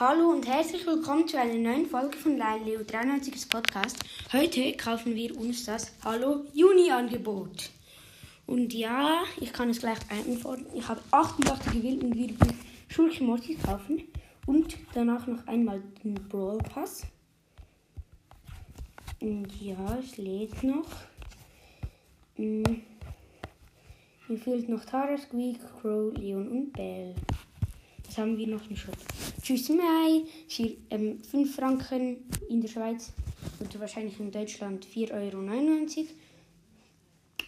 Hallo und herzlich willkommen zu einer neuen Folge von Leo 93 Podcast. Heute kaufen wir uns das Hallo Juni Angebot. Und ja, ich kann es gleich beantworten. Ich habe 88 gewählt und wir Schulche Mortis kaufen. Und danach noch einmal den Brawl Pass. Und ja, es lädt noch. Hm. Mir fehlt noch Tara, Squeak, Crow, Leon und Belle. Was haben wir noch im Shop? Tschüss Mai für ähm, 5 Franken in der Schweiz oder wahrscheinlich in Deutschland 4,99 Euro.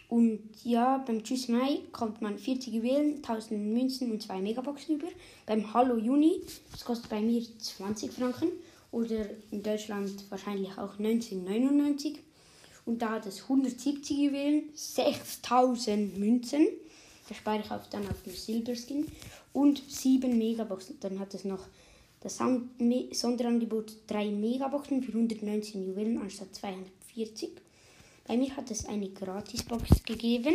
Und ja, beim Tschüss Mai kommt man 40 Juwelen, 1000 Münzen und 2 Megaboxen über. Beim Hallo Juni, das kostet bei mir 20 Franken oder in Deutschland wahrscheinlich auch 19,99. Und da hat es 170 Juwelen, 6000 Münzen. Da spare ich auf, dann auf den Silberskin. Und 7 Megaboxen. Dann hat es noch das Sonderangebot 3 Megaboxen für 119 Juwelen anstatt 240. Bei mir hat es eine Gratisbox gegeben.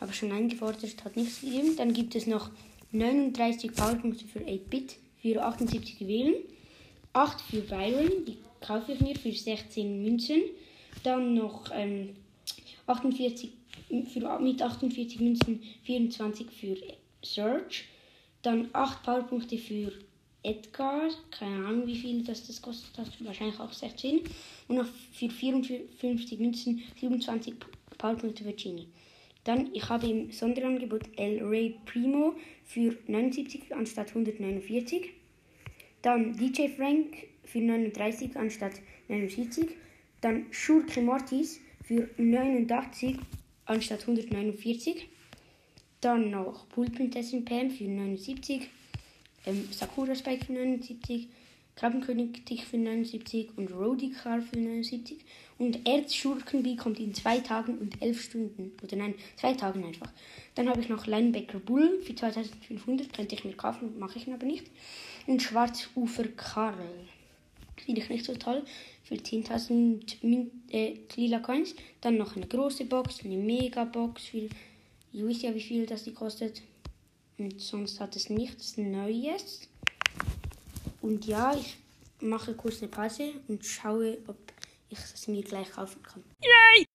Habe schon eingefordert, hat nichts gegeben. Dann gibt es noch 39 Powerpunkte für 8-Bit für 78 Juwelen. 8 für Byron, die kaufe ich mir für 16 Münzen. Dann noch ähm, 48 für, mit 48 Münzen 24 für Search. Dann 8 Powerpunkte für Edgar, keine Ahnung wie viel das, das kostet, hat wahrscheinlich auch 16. Und noch für 54 Münzen 27 Powerpunkte für Genie. Dann, ich habe im Sonderangebot El Rey Primo für 79 anstatt 149. Dann DJ Frank für 39 anstatt 49. Dann Schurke Mortis für 89 anstatt 149. Dann noch Pulprinzessin Pam für 79 ähm, Sakura Spike für 79, Krabbenkönig Tick für 79 und Rodikar für 79. Und Erzschurkenby kommt in zwei Tagen und elf Stunden. Oder nein, zwei Tagen einfach. Dann habe ich noch Linebacker Bull für 2500, könnte ich mir kaufen, mache ich aber nicht. Und Schwarzufer Karl. Finde ich nicht so toll. Für 10.000 äh, lila Coins. Dann noch eine große Box, eine Mega-Box. Für, ich weiß ja, wie viel das die kostet. Und sonst hat es nichts Neues. Und ja, ich mache kurz eine Pause und schaue, ob ich es mir gleich kaufen kann. Yay!